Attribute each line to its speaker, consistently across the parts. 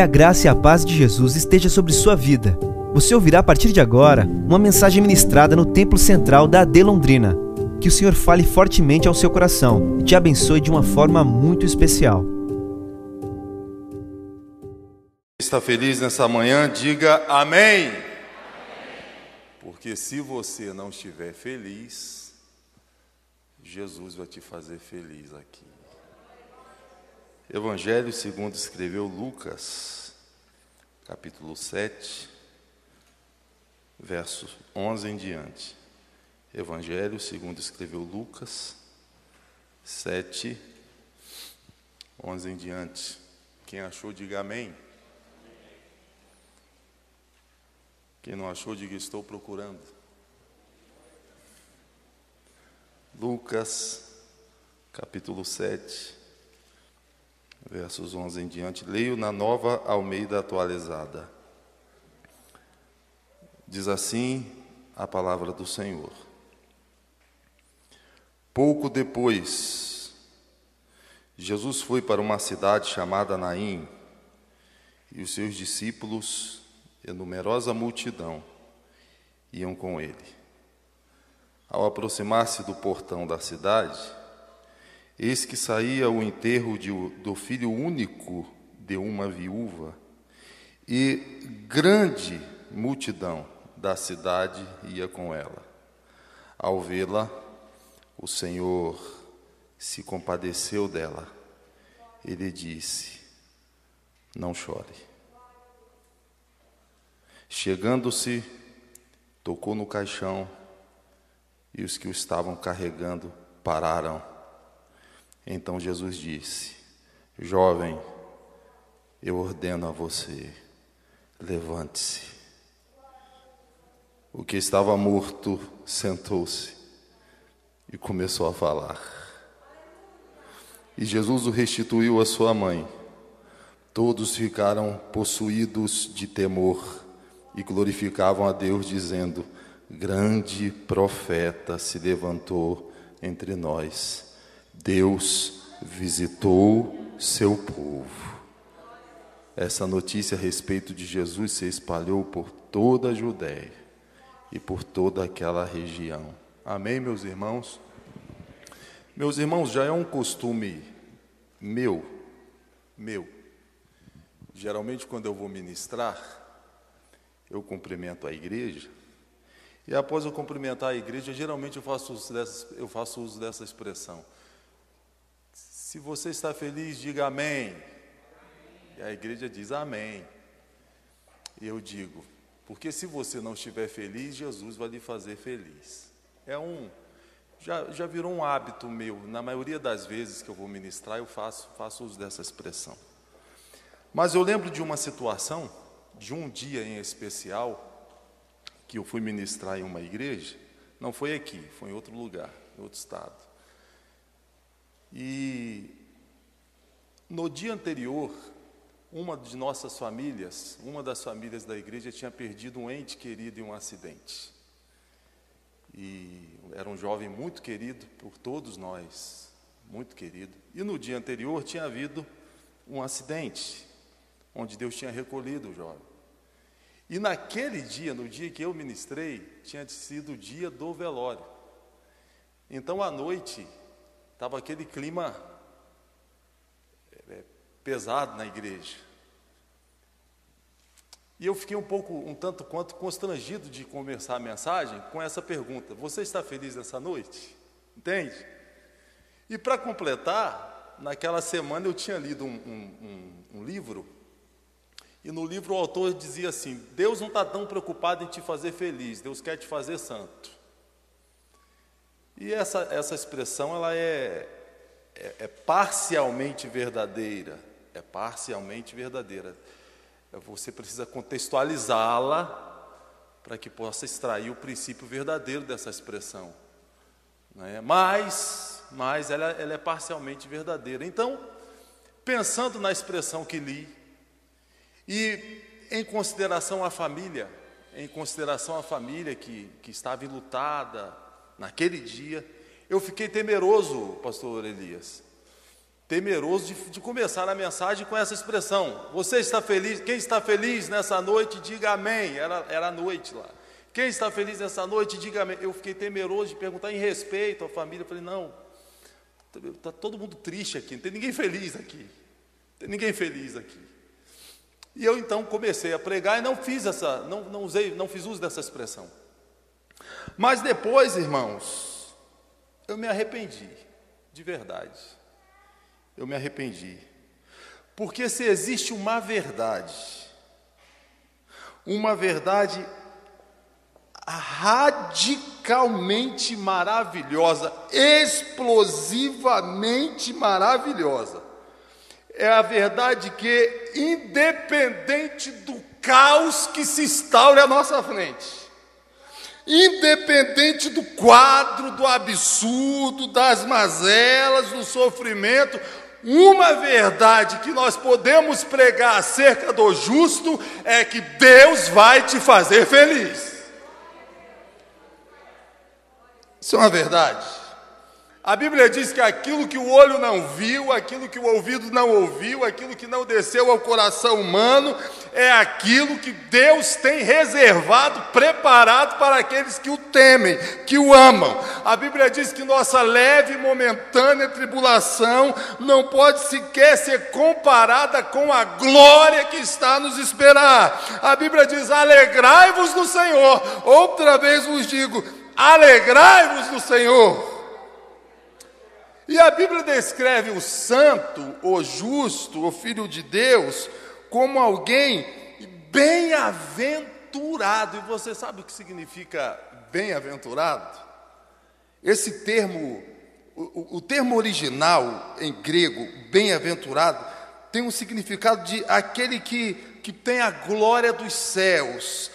Speaker 1: Que a graça e a paz de Jesus esteja sobre sua vida. Você ouvirá a partir de agora uma mensagem ministrada no Templo Central da AD Londrina. Que o Senhor fale fortemente ao seu coração e te abençoe de uma forma muito especial.
Speaker 2: Está feliz nessa manhã? Diga amém. Porque se você não estiver feliz, Jesus vai te fazer feliz aqui. Evangelho segundo escreveu Lucas, capítulo 7, verso 11 em diante. Evangelho segundo escreveu Lucas 7, 11 em diante. Quem achou, diga amém. Quem não achou, diga estou procurando. Lucas, capítulo 7, versos 11 em diante. Leio na nova Almeida atualizada. Diz assim a palavra do Senhor. Pouco depois, Jesus foi para uma cidade chamada Naim e os seus discípulos e numerosa multidão iam com ele. Ao aproximar-se do portão da cidade, Eis que saía o enterro de, do filho único de uma viúva, e grande multidão da cidade ia com ela. Ao vê-la, o Senhor se compadeceu dela. Ele disse: Não chore. Chegando-se, tocou no caixão e os que o estavam carregando pararam então Jesus disse: Jovem, eu ordeno a você, levante-se. O que estava morto sentou-se e começou a falar. E Jesus o restituiu à sua mãe. Todos ficaram possuídos de temor e glorificavam a Deus, dizendo: Grande profeta se levantou entre nós Deus visitou seu povo. Essa notícia a respeito de Jesus se espalhou por toda a Judéia e por toda aquela região. Amém, meus irmãos? Meus irmãos, já é um costume meu, meu. Geralmente, quando eu vou ministrar, eu cumprimento a igreja. E após eu cumprimentar a igreja, geralmente eu faço uso dessa, eu faço uso dessa expressão. Se você está feliz, diga amém. E a igreja diz amém. E eu digo, porque se você não estiver feliz, Jesus vai lhe fazer feliz. É um, já, já virou um hábito meu. Na maioria das vezes que eu vou ministrar, eu faço, faço uso dessa expressão. Mas eu lembro de uma situação, de um dia em especial, que eu fui ministrar em uma igreja. Não foi aqui, foi em outro lugar, em outro estado. E no dia anterior, uma de nossas famílias, uma das famílias da igreja, tinha perdido um ente querido em um acidente. E era um jovem muito querido por todos nós, muito querido. E no dia anterior tinha havido um acidente, onde Deus tinha recolhido o jovem. E naquele dia, no dia que eu ministrei, tinha sido o dia do velório. Então, à noite, Estava aquele clima é, pesado na igreja. E eu fiquei um pouco, um tanto quanto constrangido de começar a mensagem com essa pergunta: Você está feliz nessa noite? Entende? E para completar, naquela semana eu tinha lido um, um, um, um livro, e no livro o autor dizia assim: Deus não está tão preocupado em te fazer feliz, Deus quer te fazer santo. E essa, essa expressão ela é, é, é parcialmente verdadeira, é parcialmente verdadeira. Você precisa contextualizá-la para que possa extrair o princípio verdadeiro dessa expressão. Né? Mas, mas ela, ela é parcialmente verdadeira. Então, pensando na expressão que li, e em consideração à família, em consideração à família que, que estava enlutada, naquele dia, eu fiquei temeroso, pastor Elias, temeroso de, de, começar a mensagem com essa expressão. Você está feliz? Quem está feliz nessa noite, diga amém. Era, era a noite lá. Quem está feliz nessa noite, diga amém. Eu fiquei temeroso de perguntar em respeito à família. Eu falei, não, está todo mundo triste aqui, não tem ninguém feliz aqui. Não tem ninguém feliz aqui. E eu então comecei a pregar e não fiz essa, não, não usei, não fiz uso dessa expressão. Mas depois, irmãos, eu me arrependi, de verdade eu me arrependi. Porque se existe uma verdade, uma verdade radicalmente maravilhosa, explosivamente maravilhosa, é a verdade que, independente do caos que se instaure à nossa frente, independente do quadro, do absurdo, das mazelas, do sofrimento, uma verdade que nós podemos pregar acerca do justo é que Deus vai te fazer feliz. Isso é uma verdade. A Bíblia diz que aquilo que o olho não viu, aquilo que o ouvido não ouviu, aquilo que não desceu ao coração humano, é aquilo que Deus tem reservado, preparado para aqueles que o temem, que o amam. A Bíblia diz que nossa leve e momentânea tribulação não pode sequer ser comparada com a glória que está nos esperar. A Bíblia diz: alegrai-vos no Senhor. Outra vez vos digo: alegrai-vos no Senhor. E a Bíblia descreve o santo, o justo, o filho de Deus, como alguém bem-aventurado. E você sabe o que significa bem-aventurado? Esse termo, o, o termo original em grego, bem-aventurado, tem um significado de aquele que, que tem a glória dos céus,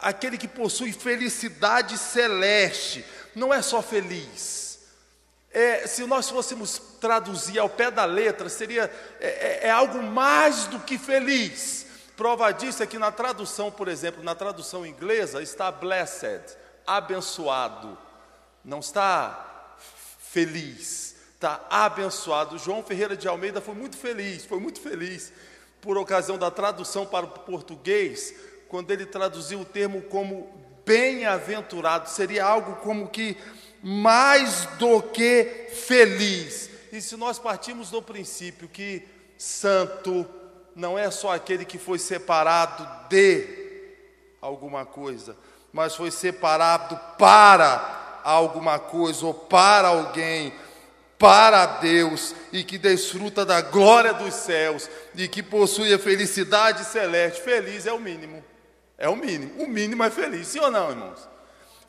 Speaker 2: aquele que possui felicidade celeste, não é só feliz é, se nós fôssemos traduzir ao pé da letra, seria é, é, é, algo mais do que feliz. Prova disso é que na tradução, por exemplo, na tradução inglesa, está blessed, abençoado. Não está feliz, está abençoado. João Ferreira de Almeida foi muito feliz, foi muito feliz por ocasião da tradução para o português, quando ele traduziu o termo como bem-aventurado. Seria algo como que mais do que feliz. E se nós partimos do princípio que santo não é só aquele que foi separado de alguma coisa, mas foi separado para alguma coisa ou para alguém, para Deus e que desfruta da glória dos céus e que possui a felicidade celeste. Feliz é o mínimo. É o mínimo. O mínimo é feliz, sim ou não, irmãos?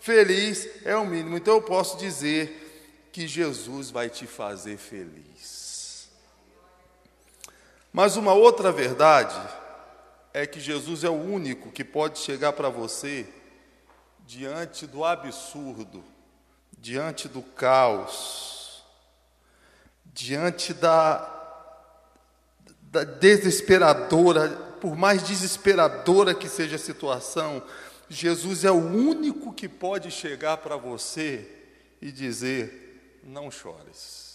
Speaker 2: Feliz é o mínimo. Então eu posso dizer que Jesus vai te fazer feliz. Mas uma outra verdade é que Jesus é o único que pode chegar para você diante do absurdo, diante do caos, diante da, da desesperadora, por mais desesperadora que seja a situação, Jesus é o único que pode chegar para você e dizer: não chores.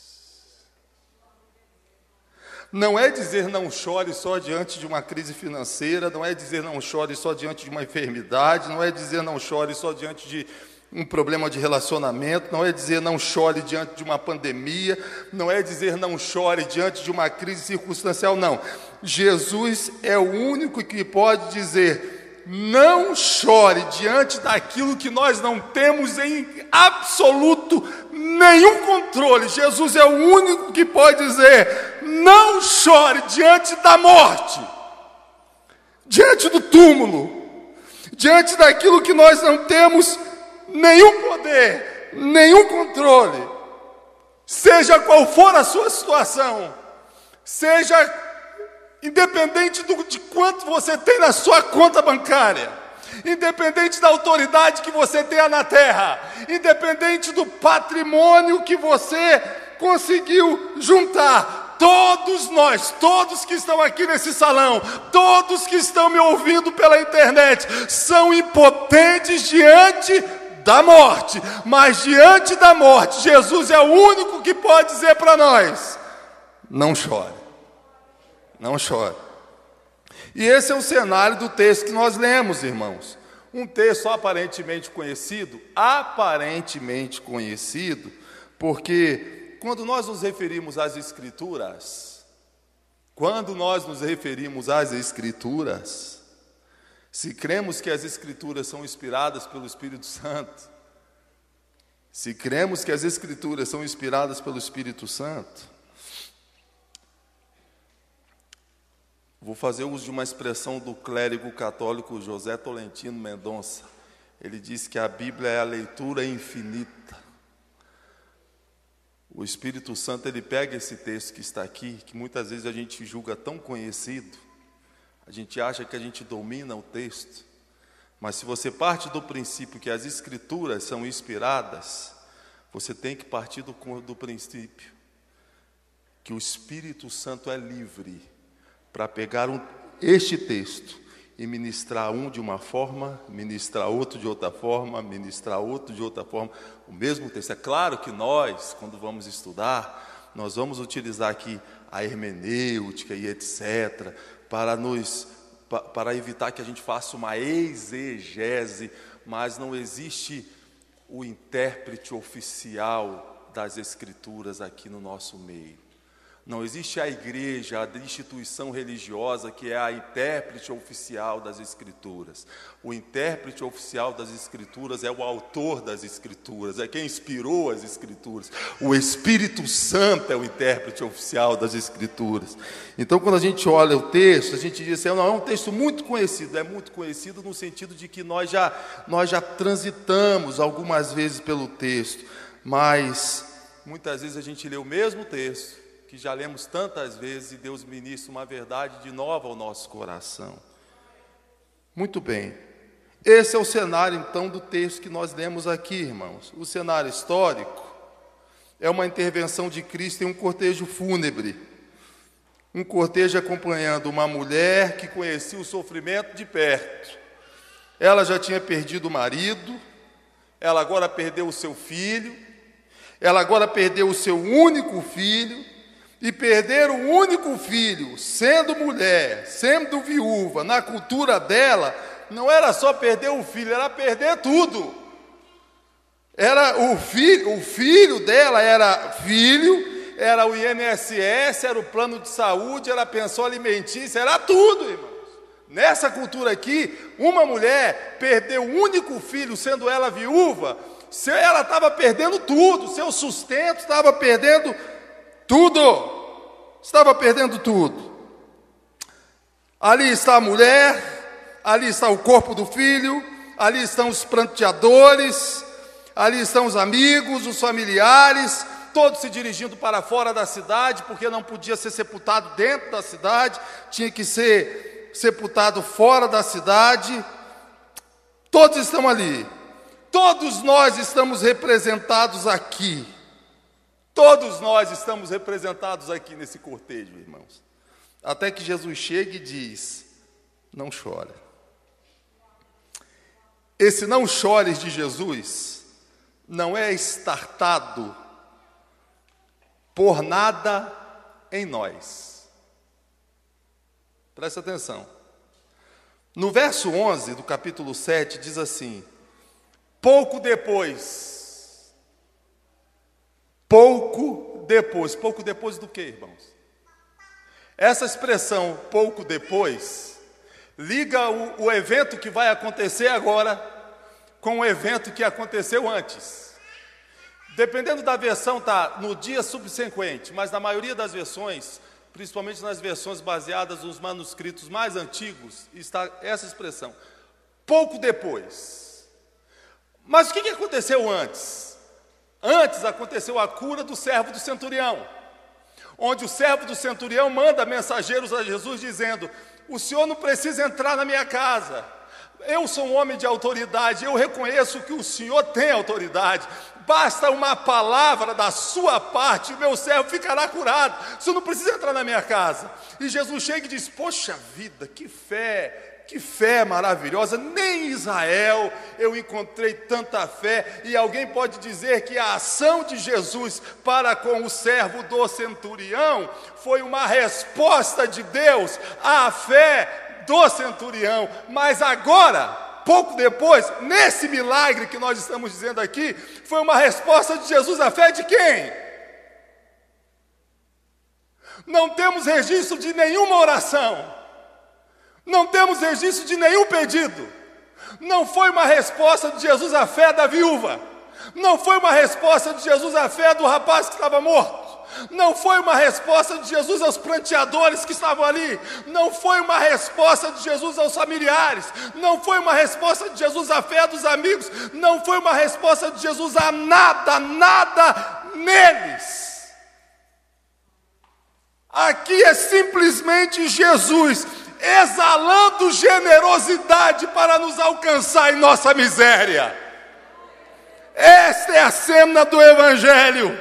Speaker 2: Não é dizer não chore só diante de uma crise financeira, não é dizer não chore só diante de uma enfermidade, não é dizer não chore só diante de um problema de relacionamento, não é dizer não chore diante de uma pandemia, não é dizer não chore diante de uma crise circunstancial, não. Jesus é o único que pode dizer: não chore diante daquilo que nós não temos em absoluto nenhum controle. Jesus é o único que pode dizer: não chore diante da morte, diante do túmulo, diante daquilo que nós não temos nenhum poder, nenhum controle. Seja qual for a sua situação, seja independente do, de quanto você tem na sua conta bancária, independente da autoridade que você tenha na terra, independente do patrimônio que você conseguiu juntar, todos nós, todos que estão aqui nesse salão, todos que estão me ouvindo pela internet, são impotentes diante da morte, mas diante da morte, Jesus é o único que pode dizer para nós: não chore. Não chore. E esse é o cenário do texto que nós lemos, irmãos. Um texto aparentemente conhecido, aparentemente conhecido, porque quando nós nos referimos às Escrituras, quando nós nos referimos às Escrituras, se cremos que as Escrituras são inspiradas pelo Espírito Santo, se cremos que as Escrituras são inspiradas pelo Espírito Santo, vou fazer uso de uma expressão do clérigo católico José Tolentino Mendonça. Ele diz que a Bíblia é a leitura infinita. O Espírito Santo ele pega esse texto que está aqui, que muitas vezes a gente julga tão conhecido, a gente acha que a gente domina o texto, mas se você parte do princípio que as Escrituras são inspiradas, você tem que partir do, do princípio que o Espírito Santo é livre para pegar um, este texto e ministrar um de uma forma, ministrar outro de outra forma, ministrar outro de outra forma, o mesmo texto. É claro que nós, quando vamos estudar, nós vamos utilizar aqui a hermenêutica e etc, para nos para evitar que a gente faça uma exegese, mas não existe o intérprete oficial das Escrituras aqui no nosso meio. Não existe a igreja, a instituição religiosa que é a intérprete oficial das Escrituras. O intérprete oficial das Escrituras é o autor das Escrituras, é quem inspirou as Escrituras. O Espírito Santo é o intérprete oficial das Escrituras. Então, quando a gente olha o texto, a gente diz assim: não, é um texto muito conhecido. É muito conhecido no sentido de que nós já, nós já transitamos algumas vezes pelo texto, mas muitas vezes a gente lê o mesmo texto que já lemos tantas vezes e Deus ministra uma verdade de nova ao nosso coração. Muito bem. Esse é o cenário então do texto que nós lemos aqui, irmãos. O cenário histórico é uma intervenção de Cristo em um cortejo fúnebre. Um cortejo acompanhando uma mulher que conhecia o sofrimento de perto. Ela já tinha perdido o marido, ela agora perdeu o seu filho, ela agora perdeu o seu único filho, e perder o único filho, sendo mulher, sendo viúva, na cultura dela, não era só perder o filho, era perder tudo. Era o filho, o filho dela era filho, era o INSS, era o plano de saúde, era a pensão alimentícia, era tudo, irmãos. Nessa cultura aqui, uma mulher perdeu o único filho, sendo ela viúva, ela estava perdendo tudo, seu sustento estava perdendo tudo. Estava perdendo tudo. Ali está a mulher, ali está o corpo do filho, ali estão os pranteadores, ali estão os amigos, os familiares, todos se dirigindo para fora da cidade, porque não podia ser sepultado dentro da cidade, tinha que ser sepultado fora da cidade. Todos estão ali. Todos nós estamos representados aqui. Todos nós estamos representados aqui nesse cortejo, irmãos. Até que Jesus chega e diz: Não chora. Esse não chores de Jesus não é estartado por nada em nós. Presta atenção. No verso 11 do capítulo 7 diz assim: Pouco depois, Pouco depois. Pouco depois do que, irmãos? Essa expressão pouco depois liga o, o evento que vai acontecer agora com o evento que aconteceu antes. Dependendo da versão, tá no dia subsequente, mas na maioria das versões, principalmente nas versões baseadas nos manuscritos mais antigos, está essa expressão: pouco depois. Mas o que aconteceu antes? Antes aconteceu a cura do servo do centurião, onde o servo do centurião manda mensageiros a Jesus dizendo: O senhor não precisa entrar na minha casa. Eu sou um homem de autoridade, eu reconheço que o senhor tem autoridade. Basta uma palavra da sua parte, o meu servo ficará curado. O senhor não precisa entrar na minha casa. E Jesus chega e diz: Poxa vida, que fé, que fé maravilhosa, nem em Israel eu encontrei tanta fé. E alguém pode dizer que a ação de Jesus para com o servo do centurião foi uma resposta de Deus à fé do centurião. Mas agora, pouco depois, nesse milagre que nós estamos dizendo aqui, foi uma resposta de Jesus à fé de quem? Não temos registro de nenhuma oração. Não temos registro de nenhum pedido. Não foi uma resposta de Jesus à fé da viúva. Não foi uma resposta de Jesus à fé do rapaz que estava morto. Não foi uma resposta de Jesus aos pranteadores que estavam ali. Não foi uma resposta de Jesus aos familiares. Não foi uma resposta de Jesus à fé dos amigos. Não foi uma resposta de Jesus a nada, nada neles. Aqui é simplesmente Jesus exalando generosidade para nos alcançar em nossa miséria. Esta é a cena do Evangelho.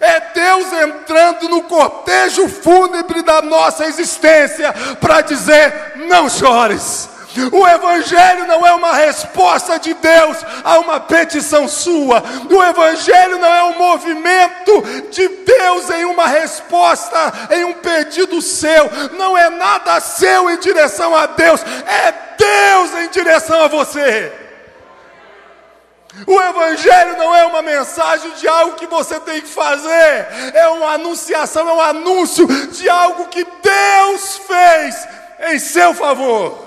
Speaker 2: É Deus entrando no cortejo fúnebre da nossa existência para dizer: não chores. O Evangelho não é uma resposta de Deus a uma petição sua. O Evangelho não é um movimento de Deus em uma resposta, em um pedido seu. Não é nada seu em direção a Deus, é Deus em direção a você. O Evangelho não é uma mensagem de algo que você tem que fazer, é uma anunciação, é um anúncio de algo que Deus fez em seu favor.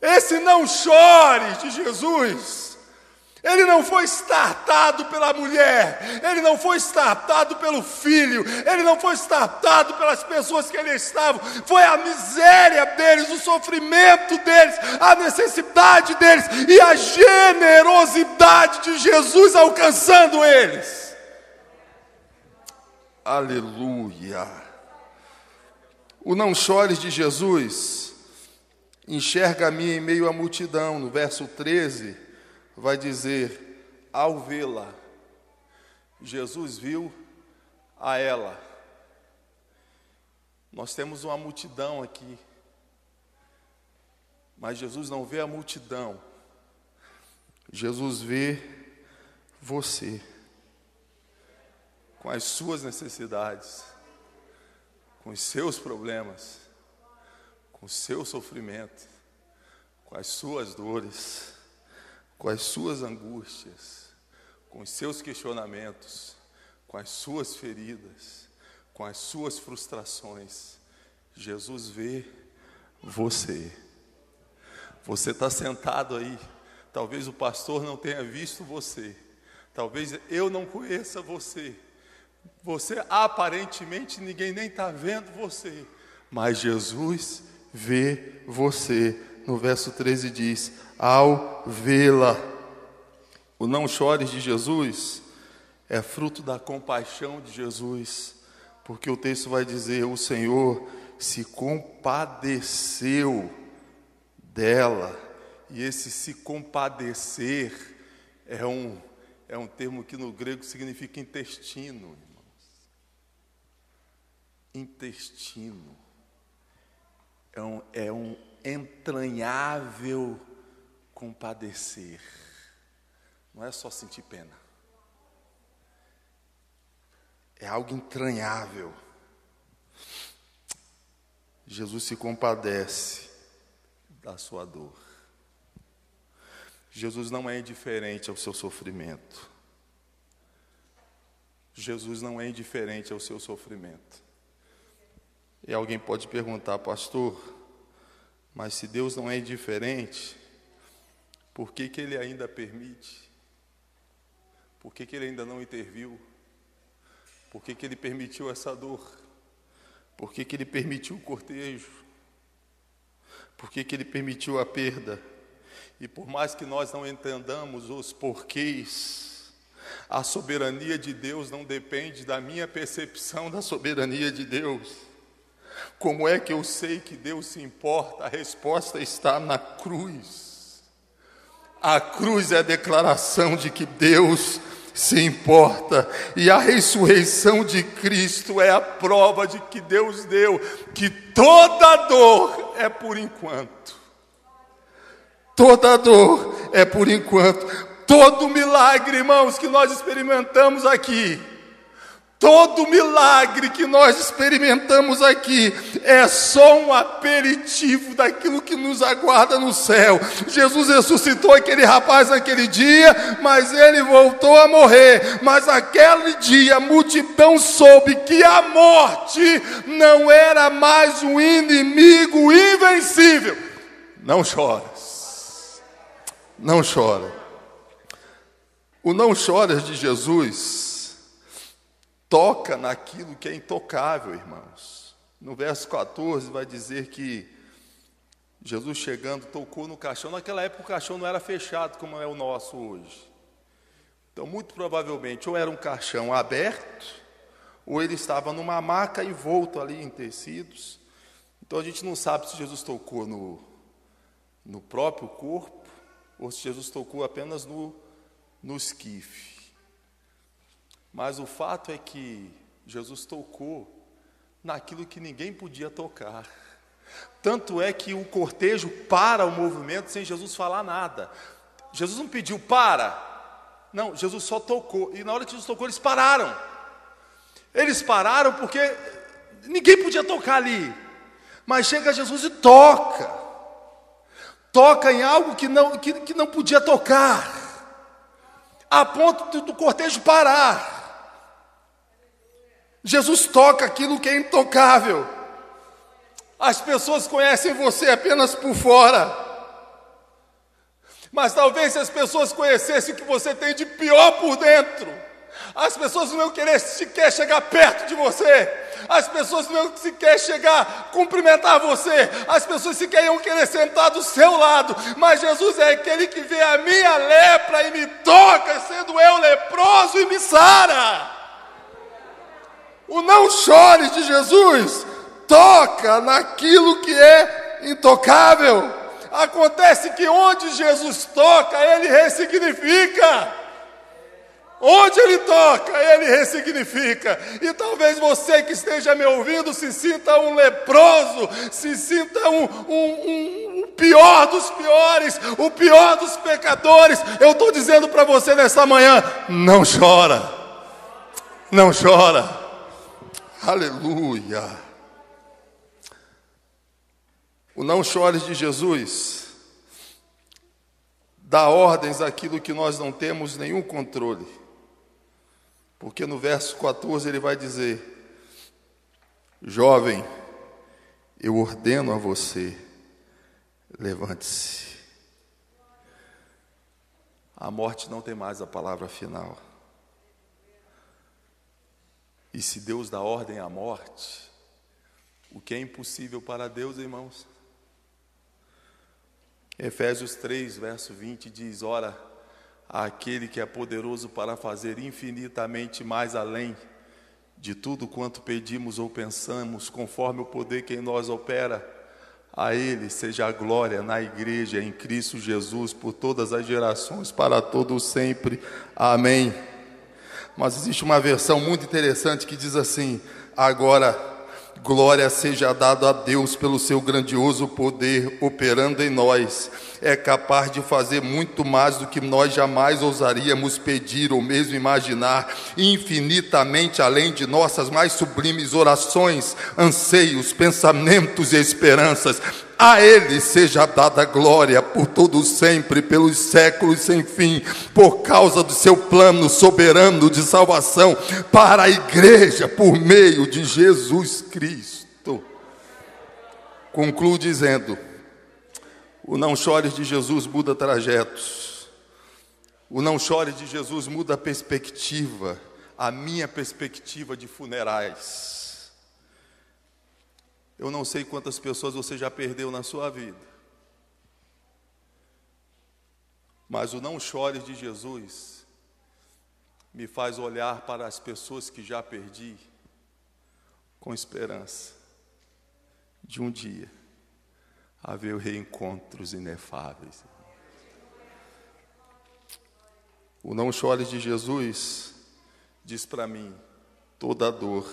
Speaker 2: Esse não chore de Jesus. Ele não foi startado pela mulher, ele não foi startado pelo filho, ele não foi startado pelas pessoas que ele estava, foi a miséria deles, o sofrimento deles, a necessidade deles e a generosidade de Jesus alcançando eles. Aleluia. O não chores de Jesus enxerga-me em meio à multidão. No verso 13, vai dizer: ao vê-la, Jesus viu a ela. Nós temos uma multidão aqui, mas Jesus não vê a multidão, Jesus vê você, com as suas necessidades, com os seus problemas com o seu sofrimento, com as suas dores, com as suas angústias, com os seus questionamentos, com as suas feridas, com as suas frustrações. Jesus vê você. Você está sentado aí. Talvez o pastor não tenha visto você. Talvez eu não conheça você. Você aparentemente ninguém nem está vendo você. Mas Jesus vê você. No verso 13 diz: Ao vê-la. O não chores de Jesus é fruto da compaixão de Jesus, porque o texto vai dizer: O Senhor se compadeceu dela. E esse se compadecer é um, é um termo que no grego significa intestino, irmãos. Intestino um, é um entranhável compadecer. Não é só sentir pena. É algo entranhável. Jesus se compadece da sua dor. Jesus não é indiferente ao seu sofrimento. Jesus não é indiferente ao seu sofrimento. E alguém pode perguntar, pastor, mas se Deus não é indiferente, por que, que Ele ainda permite? Por que, que Ele ainda não interviu? Por que, que Ele permitiu essa dor? Por que, que Ele permitiu o cortejo? Por que, que Ele permitiu a perda? E por mais que nós não entendamos os porquês, a soberania de Deus não depende da minha percepção da soberania de Deus. Como é que eu sei que Deus se importa? A resposta está na cruz. A cruz é a declaração de que Deus se importa, e a ressurreição de Cristo é a prova de que Deus deu que toda dor é por enquanto. Toda dor é por enquanto. Todo milagre, irmãos, que nós experimentamos aqui Todo milagre que nós experimentamos aqui é só um aperitivo daquilo que nos aguarda no céu. Jesus ressuscitou aquele rapaz naquele dia, mas ele voltou a morrer. Mas aquele dia a multidão soube que a morte não era mais um inimigo invencível. Não choras, não chora. O não choras de Jesus toca naquilo que é intocável, irmãos. No verso 14 vai dizer que Jesus chegando tocou no caixão. Naquela época o caixão não era fechado como é o nosso hoje. Então, muito provavelmente, ou era um caixão aberto, ou ele estava numa maca envolto ali em tecidos. Então a gente não sabe se Jesus tocou no, no próprio corpo, ou se Jesus tocou apenas no, no esquife. Mas o fato é que Jesus tocou naquilo que ninguém podia tocar. Tanto é que o cortejo para o movimento sem Jesus falar nada. Jesus não pediu para. Não, Jesus só tocou. E na hora que Jesus tocou, eles pararam. Eles pararam porque ninguém podia tocar ali. Mas chega Jesus e toca. Toca em algo que não, que, que não podia tocar. A ponto do, cortejo parar. Jesus toca aquilo que é intocável. As pessoas conhecem você apenas por fora. Mas talvez se as pessoas conhecessem o que você tem de pior por dentro, as pessoas não iam querer sequer chegar perto de você, as pessoas não iam sequer chegar cumprimentar você, as pessoas sequer iam querer sentar do seu lado, mas Jesus é aquele que vê a minha lepra e me toca, sendo eu leproso e me sara. O não chore de Jesus toca naquilo que é intocável. Acontece que onde Jesus toca, ele ressignifica. Onde ele toca, ele ressignifica. E talvez você que esteja me ouvindo se sinta um leproso, se sinta um, um, um pior dos piores, o pior dos pecadores. Eu estou dizendo para você nessa manhã: não chora, não chora. Aleluia. O não chores de Jesus dá ordens àquilo que nós não temos nenhum controle. Porque no verso 14 ele vai dizer: Jovem, eu ordeno a você, levante-se. A morte não tem mais a palavra final. E se Deus dá ordem à morte, o que é impossível para Deus, irmãos? Efésios 3, verso 20 diz: Ora, aquele que é poderoso para fazer infinitamente mais além de tudo quanto pedimos ou pensamos, conforme o poder que em nós opera, a Ele seja a glória na igreja, em Cristo Jesus, por todas as gerações, para todos sempre. Amém. Mas existe uma versão muito interessante que diz assim: agora glória seja dada a Deus pelo seu grandioso poder operando em nós. É capaz de fazer muito mais do que nós jamais ousaríamos pedir ou mesmo imaginar, infinitamente além de nossas mais sublimes orações, anseios, pensamentos e esperanças. A Ele seja dada glória por todo sempre, pelos séculos sem fim, por causa do seu plano soberano de salvação para a igreja por meio de Jesus Cristo. Concluo dizendo: o não chores de Jesus muda trajetos. O não chores de Jesus muda a perspectiva, a minha perspectiva de funerais. Eu não sei quantas pessoas você já perdeu na sua vida. Mas o não chores de Jesus me faz olhar para as pessoas que já perdi com esperança de um dia haver reencontros inefáveis. O não chore de Jesus diz para mim: toda dor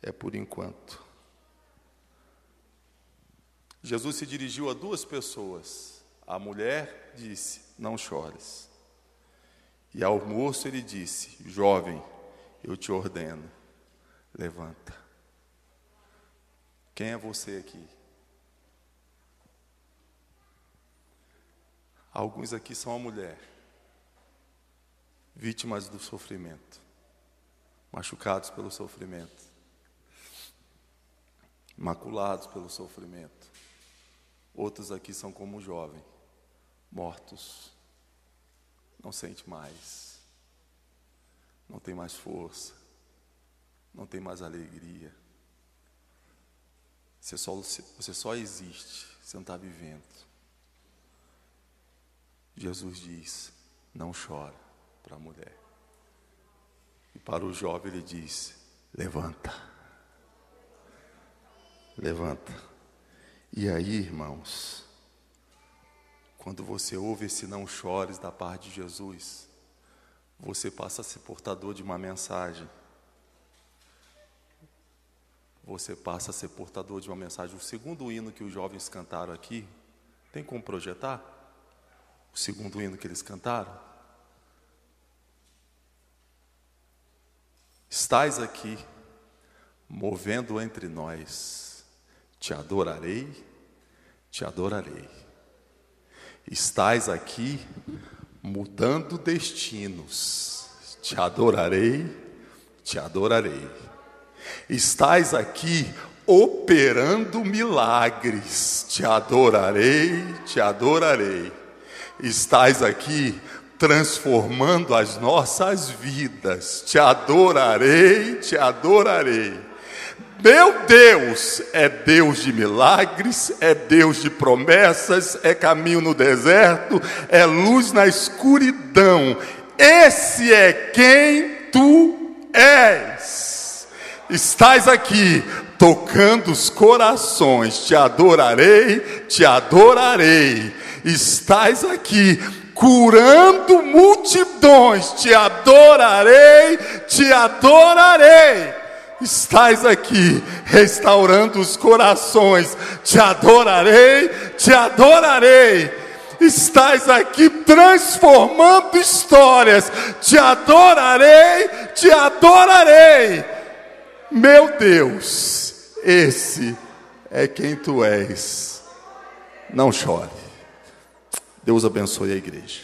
Speaker 2: é por enquanto. Jesus se dirigiu a duas pessoas. A mulher disse: Não chores. E ao moço ele disse: Jovem, eu te ordeno, levanta. Quem é você aqui? Alguns aqui são a mulher, vítimas do sofrimento, machucados pelo sofrimento, maculados pelo sofrimento. Outros aqui são como o jovem, mortos, não sente mais, não tem mais força, não tem mais alegria. Você só, você só existe, você não está vivendo. Jesus diz: não chora para a mulher. E para o jovem ele diz: levanta. Levanta. E aí, irmãos, quando você ouve esse não chores da parte de Jesus, você passa a ser portador de uma mensagem. Você passa a ser portador de uma mensagem. O segundo hino que os jovens cantaram aqui, tem como projetar? o segundo hino que eles cantaram. Estás aqui, movendo entre nós, te adorarei, te adorarei. Estás aqui, mudando destinos, te adorarei, te adorarei. Estás aqui, operando milagres, te adorarei, te adorarei estás aqui transformando as nossas vidas. Te adorarei, te adorarei. Meu Deus é Deus de milagres, é Deus de promessas, é caminho no deserto, é luz na escuridão. Esse é quem tu és. Estás aqui tocando os corações, te adorarei, te adorarei estás aqui curando multidões, te adorarei, te adorarei. Estás aqui restaurando os corações, te adorarei, te adorarei. Estás aqui transformando histórias, te adorarei, te adorarei. Meu Deus, esse é quem tu és. Não chore. Deus abençoe a igreja.